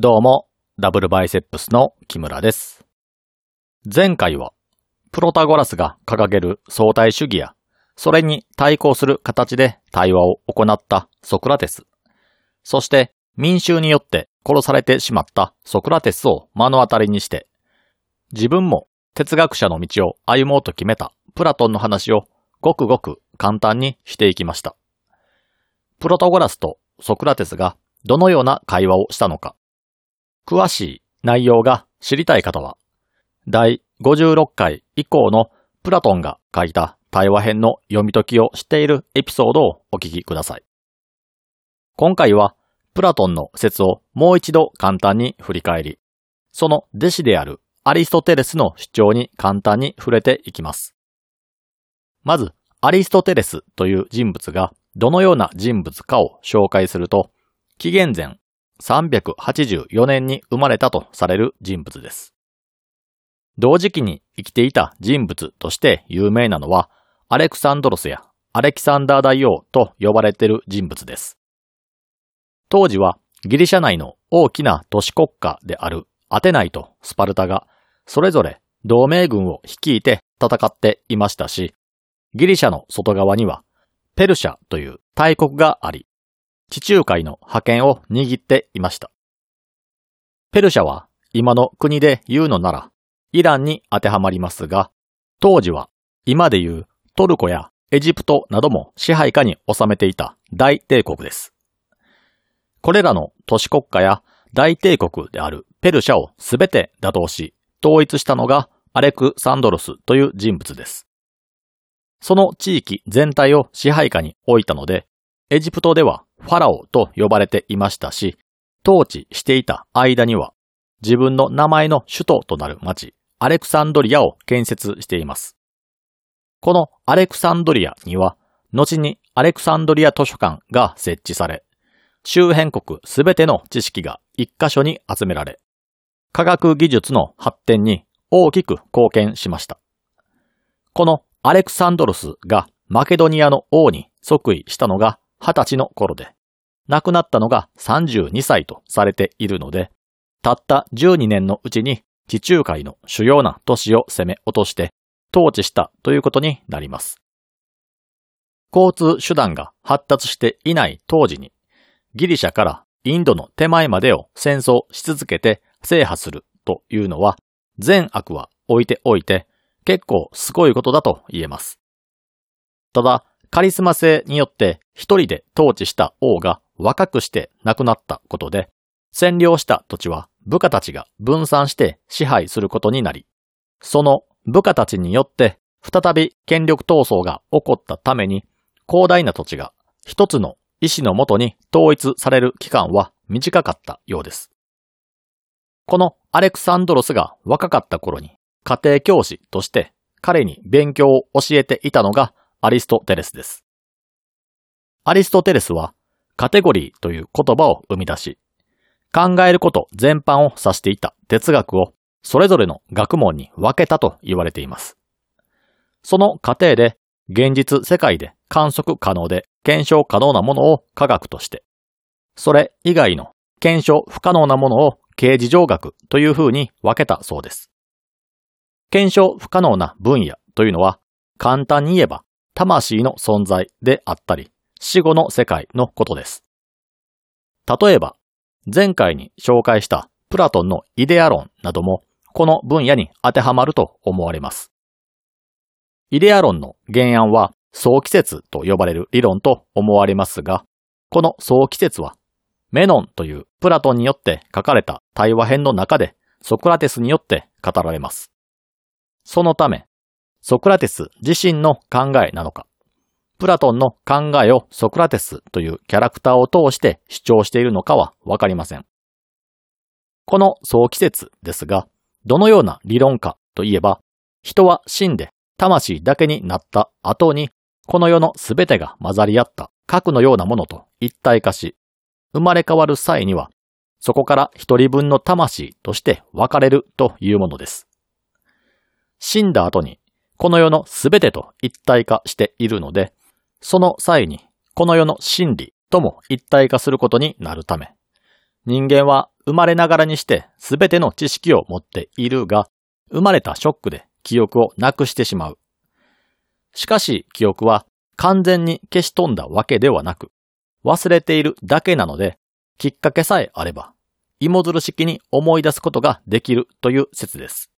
どうも、ダブルバイセップスの木村です。前回は、プロタゴラスが掲げる相対主義や、それに対抗する形で対話を行ったソクラテス、そして民衆によって殺されてしまったソクラテスを目の当たりにして、自分も哲学者の道を歩もうと決めたプラトンの話をごくごく簡単にしていきました。プロタゴラスとソクラテスがどのような会話をしたのか、詳しい内容が知りたい方は、第56回以降のプラトンが書いた対話編の読み解きをしているエピソードをお聞きください。今回は、プラトンの説をもう一度簡単に振り返り、その弟子であるアリストテレスの主張に簡単に触れていきます。まず、アリストテレスという人物がどのような人物かを紹介すると、紀元前384年に生まれたとされる人物です。同時期に生きていた人物として有名なのは、アレクサンドロスやアレキサンダー大王と呼ばれている人物です。当時はギリシャ内の大きな都市国家であるアテナイとスパルタがそれぞれ同盟軍を率いて戦っていましたし、ギリシャの外側にはペルシャという大国があり、地中海の覇権を握っていました。ペルシャは今の国で言うのならイランに当てはまりますが、当時は今で言うトルコやエジプトなども支配下に収めていた大帝国です。これらの都市国家や大帝国であるペルシャをすべて打倒し、統一したのがアレクサンドロスという人物です。その地域全体を支配下に置いたので、エジプトではファラオと呼ばれていましたし、統治していた間には自分の名前の首都となる町、アレクサンドリアを建設しています。このアレクサンドリアには、後にアレクサンドリア図書館が設置され、周辺国すべての知識が一箇所に集められ、科学技術の発展に大きく貢献しました。このアレクサンドロスがマケドニアの王に即位したのが20歳の頃で、亡くなったのが32歳とされているので、たった12年のうちに地中海の主要な都市を攻め落として統治したということになります。交通手段が発達していない当時にギリシャからインドの手前までを戦争し続けて制覇するというのは善悪は置いておいて結構すごいことだと言えます。ただ、カリスマ性によって一人で統治した王が若くして亡くなったことで、占領した土地は部下たちが分散して支配することになり、その部下たちによって再び権力闘争が起こったために、広大な土地が一つの意志のもとに統一される期間は短かったようです。このアレクサンドロスが若かった頃に家庭教師として彼に勉強を教えていたのがアリストテレスです。アリストテレスはカテゴリーという言葉を生み出し、考えること全般を指していた哲学をそれぞれの学問に分けたと言われています。その過程で現実世界で観測可能で検証可能なものを科学として、それ以外の検証不可能なものを形事上学という風に分けたそうです。検証不可能な分野というのは簡単に言えば魂の存在であったり死後の世界のことです。例えば前回に紹介したプラトンのイデア論などもこの分野に当てはまると思われます。イデア論の原案は総季節と呼ばれる理論と思われますが、この総季節はメノンというプラトンによって書かれた対話編の中でソクラテスによって語られます。そのため、ソクラテス自身の考えなのか、プラトンの考えをソクラテスというキャラクターを通して主張しているのかはわかりません。この総季節ですが、どのような理論かといえば、人は死んで魂だけになった後に、この世のすべてが混ざり合った核のようなものと一体化し、生まれ変わる際には、そこから一人分の魂として分かれるというものです。死んだ後に、この世のすべてと一体化しているので、その際に、この世の真理とも一体化することになるため、人間は生まれながらにして全ての知識を持っているが、生まれたショックで記憶をなくしてしまう。しかし記憶は完全に消し飛んだわけではなく、忘れているだけなので、きっかけさえあれば、芋づる式に思い出すことができるという説です。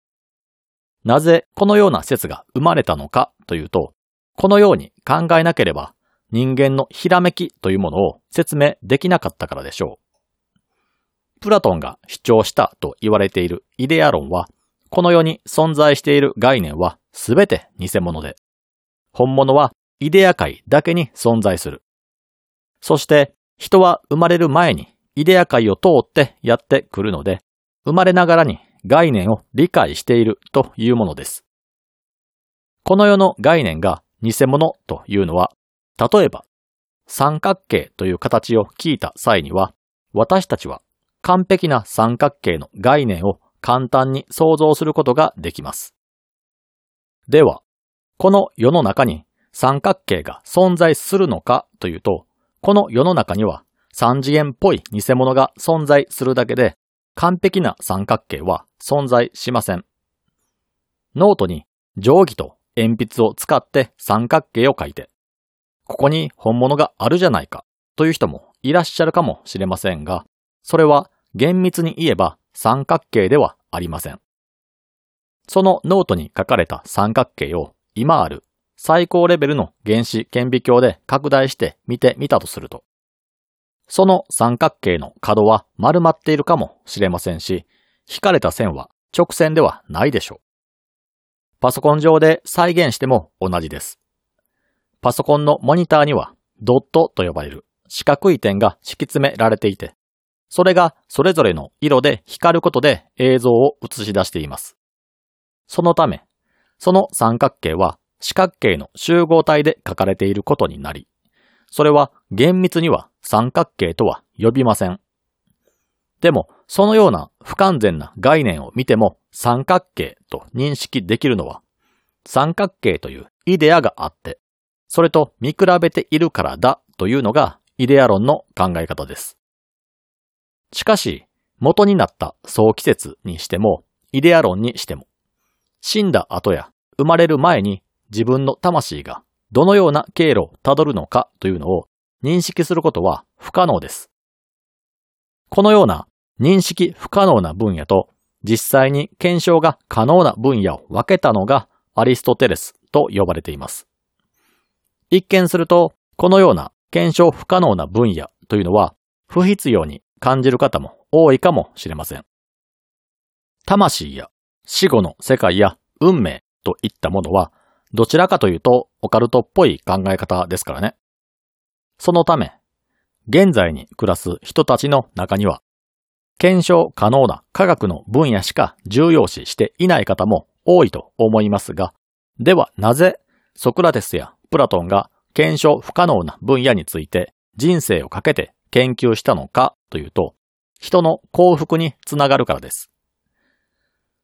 なぜこのような説が生まれたのかというと、このように考えなければ人間のひらめきというものを説明できなかったからでしょう。プラトンが主張したと言われているイデア論は、この世に存在している概念はすべて偽物で、本物はイデア界だけに存在する。そして人は生まれる前にイデア界を通ってやってくるので、生まれながらに概念を理解しているというものです。この世の概念が偽物というのは、例えば三角形という形を聞いた際には、私たちは完璧な三角形の概念を簡単に想像することができます。では、この世の中に三角形が存在するのかというと、この世の中には三次元っぽい偽物が存在するだけで、完璧な三角形は存在しません。ノートに定規と鉛筆を使って三角形を書いて、ここに本物があるじゃないかという人もいらっしゃるかもしれませんが、それは厳密に言えば三角形ではありません。そのノートに書かれた三角形を今ある最高レベルの原子顕微鏡で拡大して見てみたとすると、その三角形の角は丸まっているかもしれませんし、引かれた線は直線ではないでしょう。パソコン上で再現しても同じです。パソコンのモニターにはドットと呼ばれる四角い点が敷き詰められていて、それがそれぞれの色で光ることで映像を映し出しています。そのため、その三角形は四角形の集合体で書かれていることになり、それは厳密には三角形とは呼びません。でも、そのような不完全な概念を見ても三角形と認識できるのは、三角形というイデアがあって、それと見比べているからだというのがイデア論の考え方です。しかし、元になった早期説にしても、イデア論にしても、死んだ後や生まれる前に自分の魂がどのような経路をたどるのかというのを認識することは不可能です。このような認識不可能な分野と実際に検証が可能な分野を分けたのがアリストテレスと呼ばれています。一見すると、このような検証不可能な分野というのは不必要に感じる方も多いかもしれません。魂や死後の世界や運命といったものはどちらかというとオカルトっぽい考え方ですからね。そのため、現在に暮らす人たちの中には、検証可能な科学の分野しか重要視していない方も多いと思いますが、ではなぜソクラテスやプラトンが検証不可能な分野について人生をかけて研究したのかというと、人の幸福につながるからです。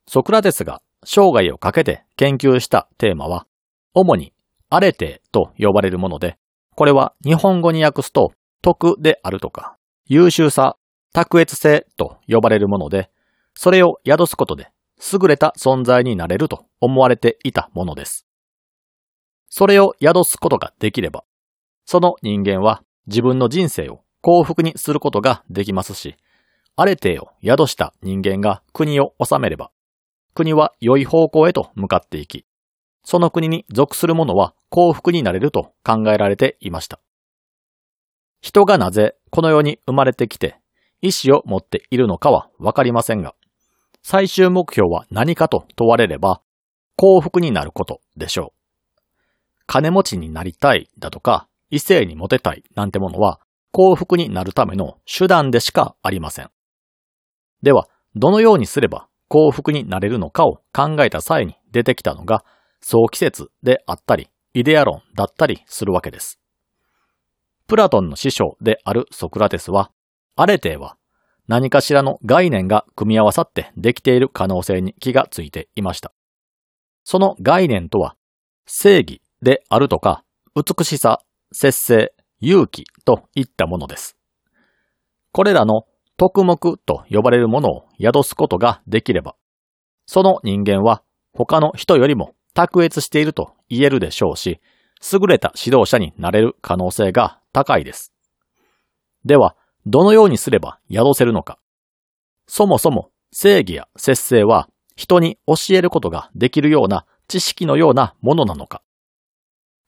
ソクラテスが生涯をかけて研究したテーマは、主にアレテと呼ばれるもので、これは日本語に訳すと徳であるとか、優秀さ、卓越性と呼ばれるもので、それを宿すことで優れた存在になれると思われていたものです。それを宿すことができれば、その人間は自分の人生を幸福にすることができますし、アレテを宿した人間が国を治めれば、国は良い方向へと向かっていき、その国に属する者は幸福になれると考えられていました。人がなぜこの世に生まれてきて意志を持っているのかはわかりませんが、最終目標は何かと問われれば幸福になることでしょう。金持ちになりたいだとか異性にモテたいなんてものは幸福になるための手段でしかありません。では、どのようにすれば幸福になれるのかを考えた際に出てきたのが早期説であったり、イデア論だったりするわけです。プラトンの師匠であるソクラテスは、アレテーは何かしらの概念が組み合わさってできている可能性に気がついていました。その概念とは、正義であるとか、美しさ、節制、勇気といったものです。これらの特目と呼ばれるものを宿すことができれば、その人間は他の人よりも卓越していると言えるでしょうし、優れた指導者になれる可能性が高いです。では、どのようにすれば宿せるのか。そもそも正義や節制は人に教えることができるような知識のようなものなのか。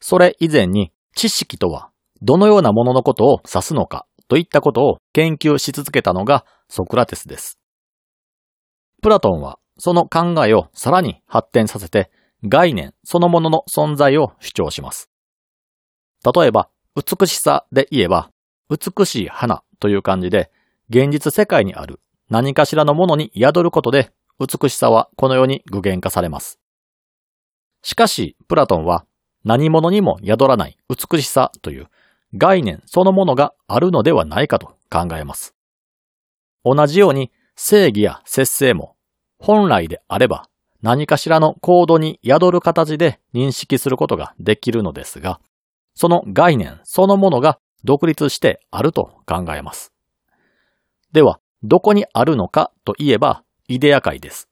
それ以前に知識とはどのようなもののことを指すのかといったことを研究し続けたのがソクラテスです。プラトンはその考えをさらに発展させて概念そのものの存在を主張します。例えば、美しさで言えば、美しい花という感じで、現実世界にある何かしらのものに宿ることで、美しさはこのように具現化されます。しかし、プラトンは何者にも宿らない美しさという概念そのものがあるのではないかと考えます。同じように正義や節制も本来であれば何かしらのコードに宿る形で認識することができるのですが、その概念そのものが独立してあると考えます。では、どこにあるのかといえば、イデア界です。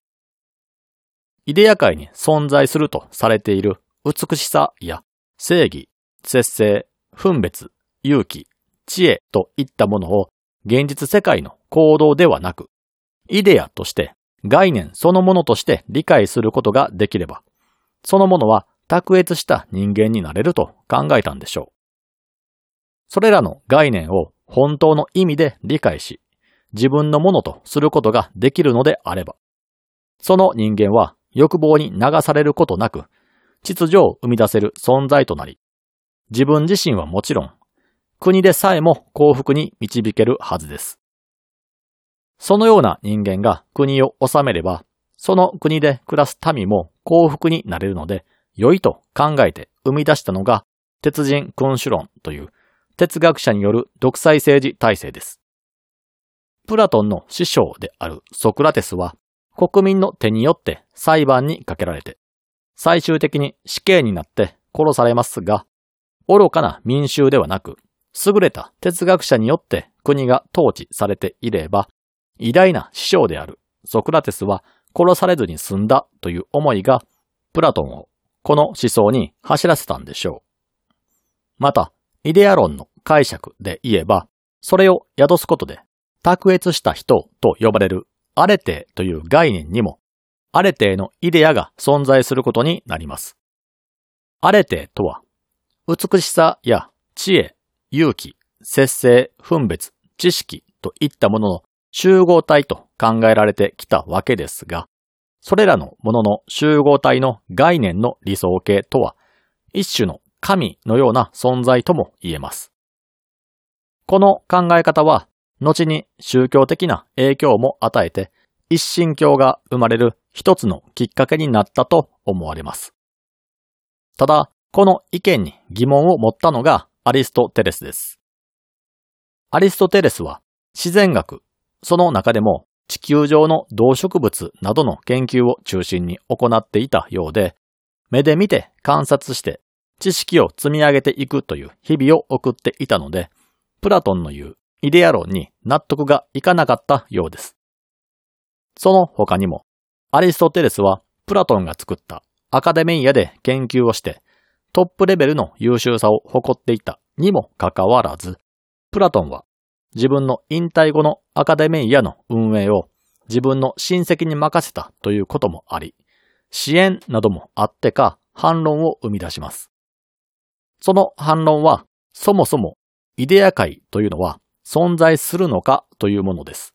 イデア界に存在するとされている美しさや正義、節制、分別、勇気、知恵といったものを現実世界の行動ではなく、イデアとして概念そのものとして理解することができれば、そのものは卓越した人間になれると考えたんでしょう。それらの概念を本当の意味で理解し、自分のものとすることができるのであれば、その人間は欲望に流されることなく、秩序を生み出せる存在となり、自分自身はもちろん、国でさえも幸福に導けるはずです。そのような人間が国を治めれば、その国で暮らす民も幸福になれるので、良いと考えて生み出したのが、鉄人君主論という哲学者による独裁政治体制です。プラトンの師匠であるソクラテスは、国民の手によって裁判にかけられて、最終的に死刑になって殺されますが、愚かな民衆ではなく、優れた哲学者によって国が統治されていれば、偉大な師匠であるソクラテスは殺されずに済んだという思いが、プラトンをこの思想に走らせたんでしょう。また、イデア論の解釈で言えば、それを宿すことで、卓越した人と呼ばれるアレテという概念にも、アレテのイデアが存在することになります。アレテとは、美しさや知恵、勇気、節制、分別、知識といったものの集合体と考えられてきたわけですが、それらのものの集合体の概念の理想形とは、一種の神のような存在とも言えます。この考え方は、後に宗教的な影響も与えて、一神教が生まれる一つのきっかけになったと思われます。ただ、この意見に疑問を持ったのがアリストテレスです。アリストテレスは自然学その中でも地球上の動植物などの研究を中心に行っていたようで、目で見て観察して知識を積み上げていくという日々を送っていたので、プラトンの言うイデア論に納得がいかなかったようです。その他にも、アリストテレスはプラトンが作ったアカデミーアで研究をしてトップレベルの優秀さを誇っていたにもかかわらず、プラトンは自分の引退後のアカデミーアの運営を自分の親戚に任せたということもあり、支援などもあってか反論を生み出します。その反論は、そもそもイデア界というのは存在するのかというものです。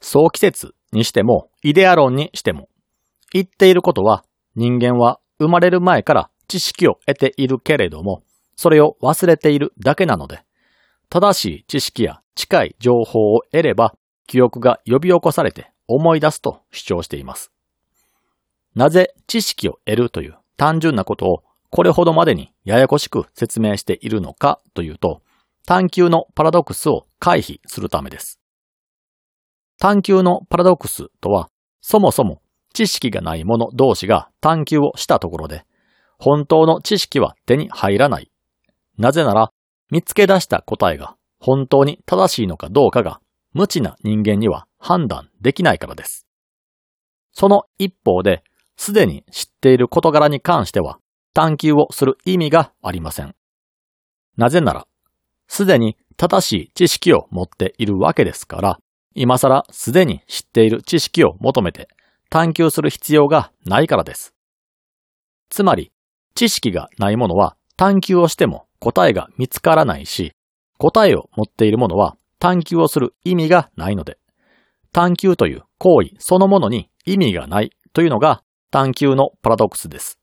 早期説にしても、イデア論にしても、言っていることは人間は生まれる前から知識を得ているけれども、それを忘れているだけなので、正しい知識や近い情報を得れば、記憶が呼び起こされて思い出すと主張しています。なぜ知識を得るという単純なことをこれほどまでにややこしく説明しているのかというと、探求のパラドックスを回避するためです。探求のパラドックスとは、そもそも知識がない者同士が探求をしたところで、本当の知識は手に入らない。なぜなら、見つけ出した答えが本当に正しいのかどうかが無知な人間には判断できないからです。その一方で、すでに知っている事柄に関しては探求をする意味がありません。なぜなら、すでに正しい知識を持っているわけですから、今更すでに知っている知識を求めて探求する必要がないからです。つまり、知識がないものは探求をしても答えが見つからないし、答えを持っているものは探求をする意味がないので、探求という行為そのものに意味がないというのが探求のパラドックスです。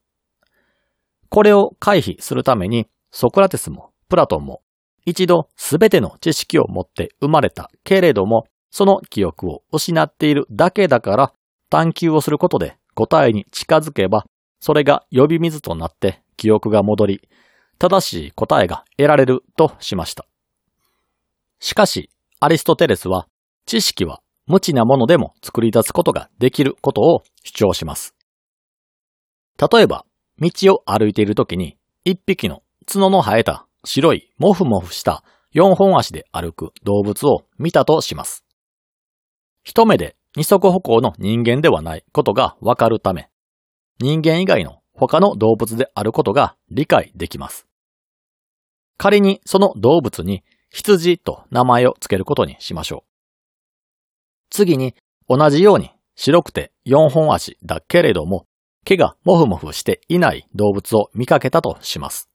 これを回避するために、ソクラテスもプラトンも一度すべての知識を持って生まれたけれども、その記憶を失っているだけだから探求をすることで答えに近づけば、それが呼び水となって記憶が戻り、正しい答えが得られるとしました。しかし、アリストテレスは、知識は無知なものでも作り出すことができることを主張します。例えば、道を歩いているときに、一匹の角の生えた白いモフモフした四本足で歩く動物を見たとします。一目で二足歩行の人間ではないことがわかるため、人間以外の他の動物であることが理解できます。仮にその動物に羊と名前を付けることにしましょう。次に同じように白くて四本足だけれども毛がもふもふしていない動物を見かけたとします。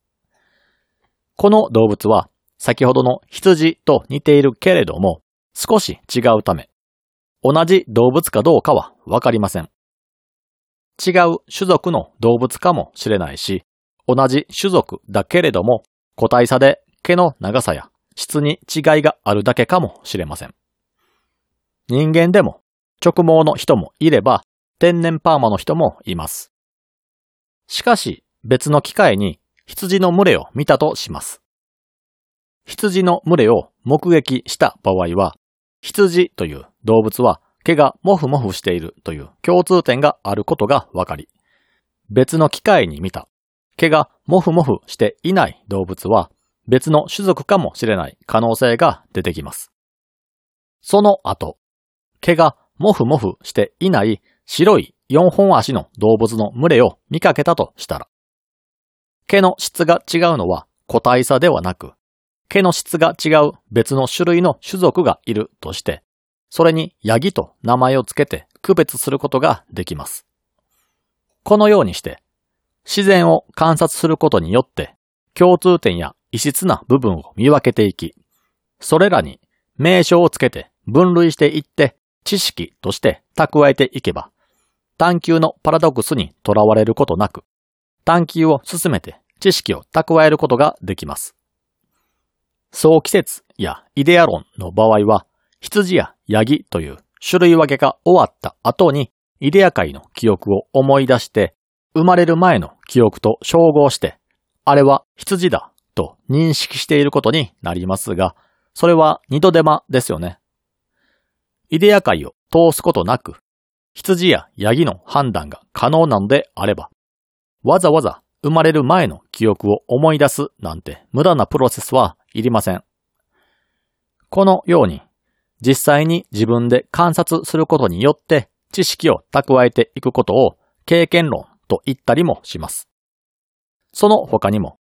この動物は先ほどの羊と似ているけれども少し違うため同じ動物かどうかはわかりません。違う種族の動物かもしれないし、同じ種族だけれども個体差で毛の長さや質に違いがあるだけかもしれません。人間でも直毛の人もいれば天然パーマの人もいます。しかし別の機会に羊の群れを見たとします。羊の群れを目撃した場合は、羊という動物は毛がモフモフしているという共通点があることがわかり、別の機会に見た毛がモフモフしていない動物は別の種族かもしれない可能性が出てきます。その後、毛がモフモフしていない白い四本足の動物の群れを見かけたとしたら、毛の質が違うのは個体差ではなく、毛の質が違う別の種類の種族がいるとして、それにヤギと名前をつけて区別することができます。このようにして、自然を観察することによって共通点や異質な部分を見分けていき、それらに名称をつけて分類していって知識として蓄えていけば、探求のパラドックスにとらわれることなく、探求を進めて知識を蓄えることができます。総季節やイデア論の場合は、羊やヤギという種類分けが終わった後にイデア界の記憶を思い出して、生まれる前の記憶と照合して、あれは羊だと認識していることになりますが、それは二度手間ですよね。イデア界を通すことなく、羊やヤギの判断が可能なのであれば、わざわざ生まれる前の記憶を思い出すなんて無駄なプロセスはいりません。このように、実際に自分で観察することによって知識を蓄えていくことを経験論と言ったりもします。その他にも、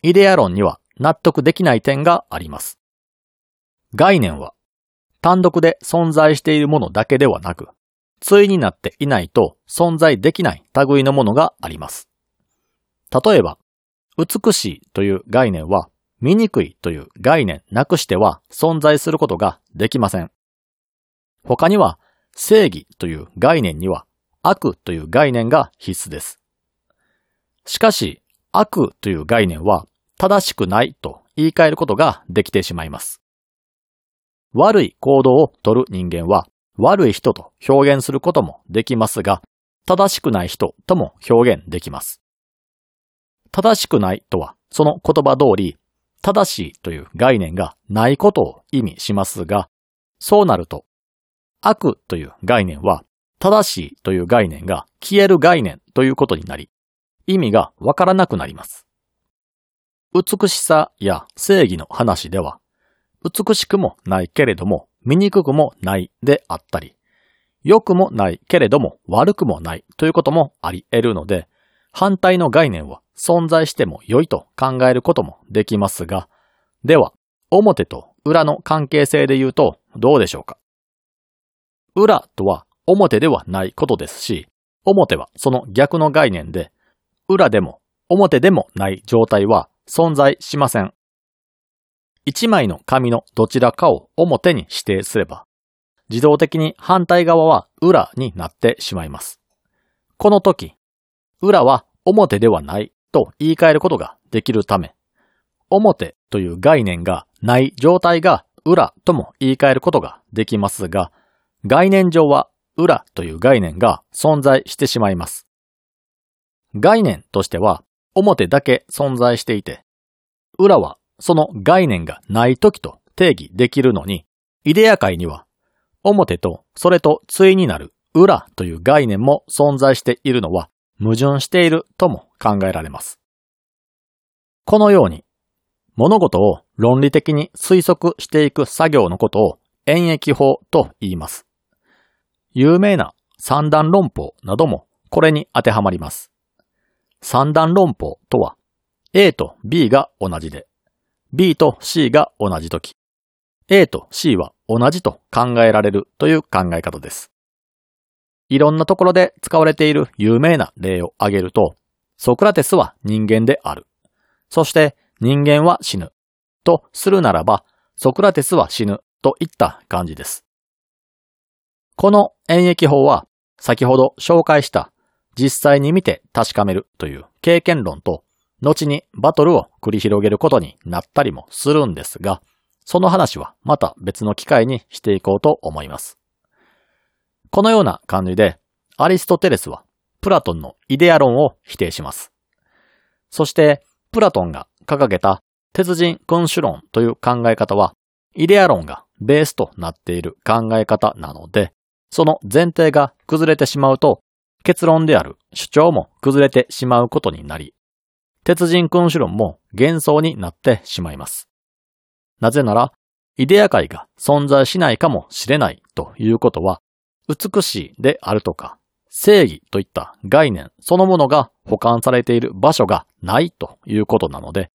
イデア論には納得できない点があります。概念は単独で存在しているものだけではなく、対になっていないと存在できない類のものがあります。例えば、美しいという概念は、醜いという概念なくしては存在することができません。他には、正義という概念には、悪という概念が必須です。しかし、悪という概念は、正しくないと言い換えることができてしまいます。悪い行動をとる人間は、悪い人と表現することもできますが、正しくない人とも表現できます。正しくないとは、その言葉通り、正しいという概念がないことを意味しますが、そうなると、悪という概念は、正しいという概念が消える概念ということになり、意味がわからなくなります。美しさや正義の話では、美しくもないけれども醜くもないであったり、良くもないけれども悪くもないということもあり得るので、反対の概念は存在しても良いと考えることもできますが、では、表と裏の関係性で言うとどうでしょうか？裏とは表ではないことですし、表はその逆の概念で、裏でも表でもない状態は存在しません。一枚の紙のどちらかを表に指定すれば、自動的に反対側は裏になってしまいます。この時、裏は表ではないと言い換えることができるため、表という概念がない状態が裏とも言い換えることができますが、概念上は裏という概念が存在してしまいます。概念としては表だけ存在していて、裏はその概念がない時と定義できるのに、イデア界には表とそれと対になる裏という概念も存在しているのは矛盾しているとも考えられます。このように物事を論理的に推測していく作業のことを演疫法と言います。有名な三段論法などもこれに当てはまります。三段論法とは A と B が同じで B と C が同じとき A と C は同じと考えられるという考え方です。いろんなところで使われている有名な例を挙げると、ソクラテスは人間である。そして人間は死ぬ。とするならば、ソクラテスは死ぬといった感じです。この演疫法は先ほど紹介した実際に見て確かめるという経験論と後にバトルを繰り広げることになったりもするんですが、その話はまた別の機会にしていこうと思います。このような感じで、アリストテレスはプラトンのイデア論を否定します。そして、プラトンが掲げた鉄人君主論という考え方は、イデア論がベースとなっている考え方なので、その前提が崩れてしまうと、結論である主張も崩れてしまうことになり、鉄人君主論も幻想になってしまいます。なぜなら、イデア界が存在しないかもしれないということは、美しいであるとか、正義といった概念そのものが保管されている場所がないということなので、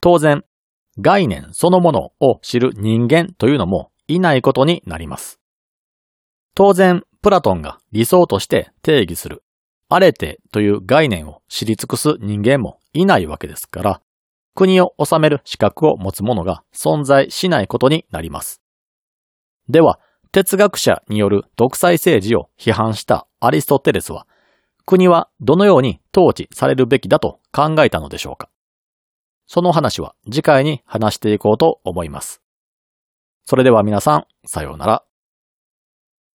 当然、概念そのものを知る人間というのもいないことになります。当然、プラトンが理想として定義する、アレテという概念を知り尽くす人間もいないわけですから、国を治める資格を持つ者が存在しないことになります。では、哲学者による独裁政治を批判したアリストテレスは、国はどのように統治されるべきだと考えたのでしょうかその話は次回に話していこうと思います。それでは皆さん、さようなら。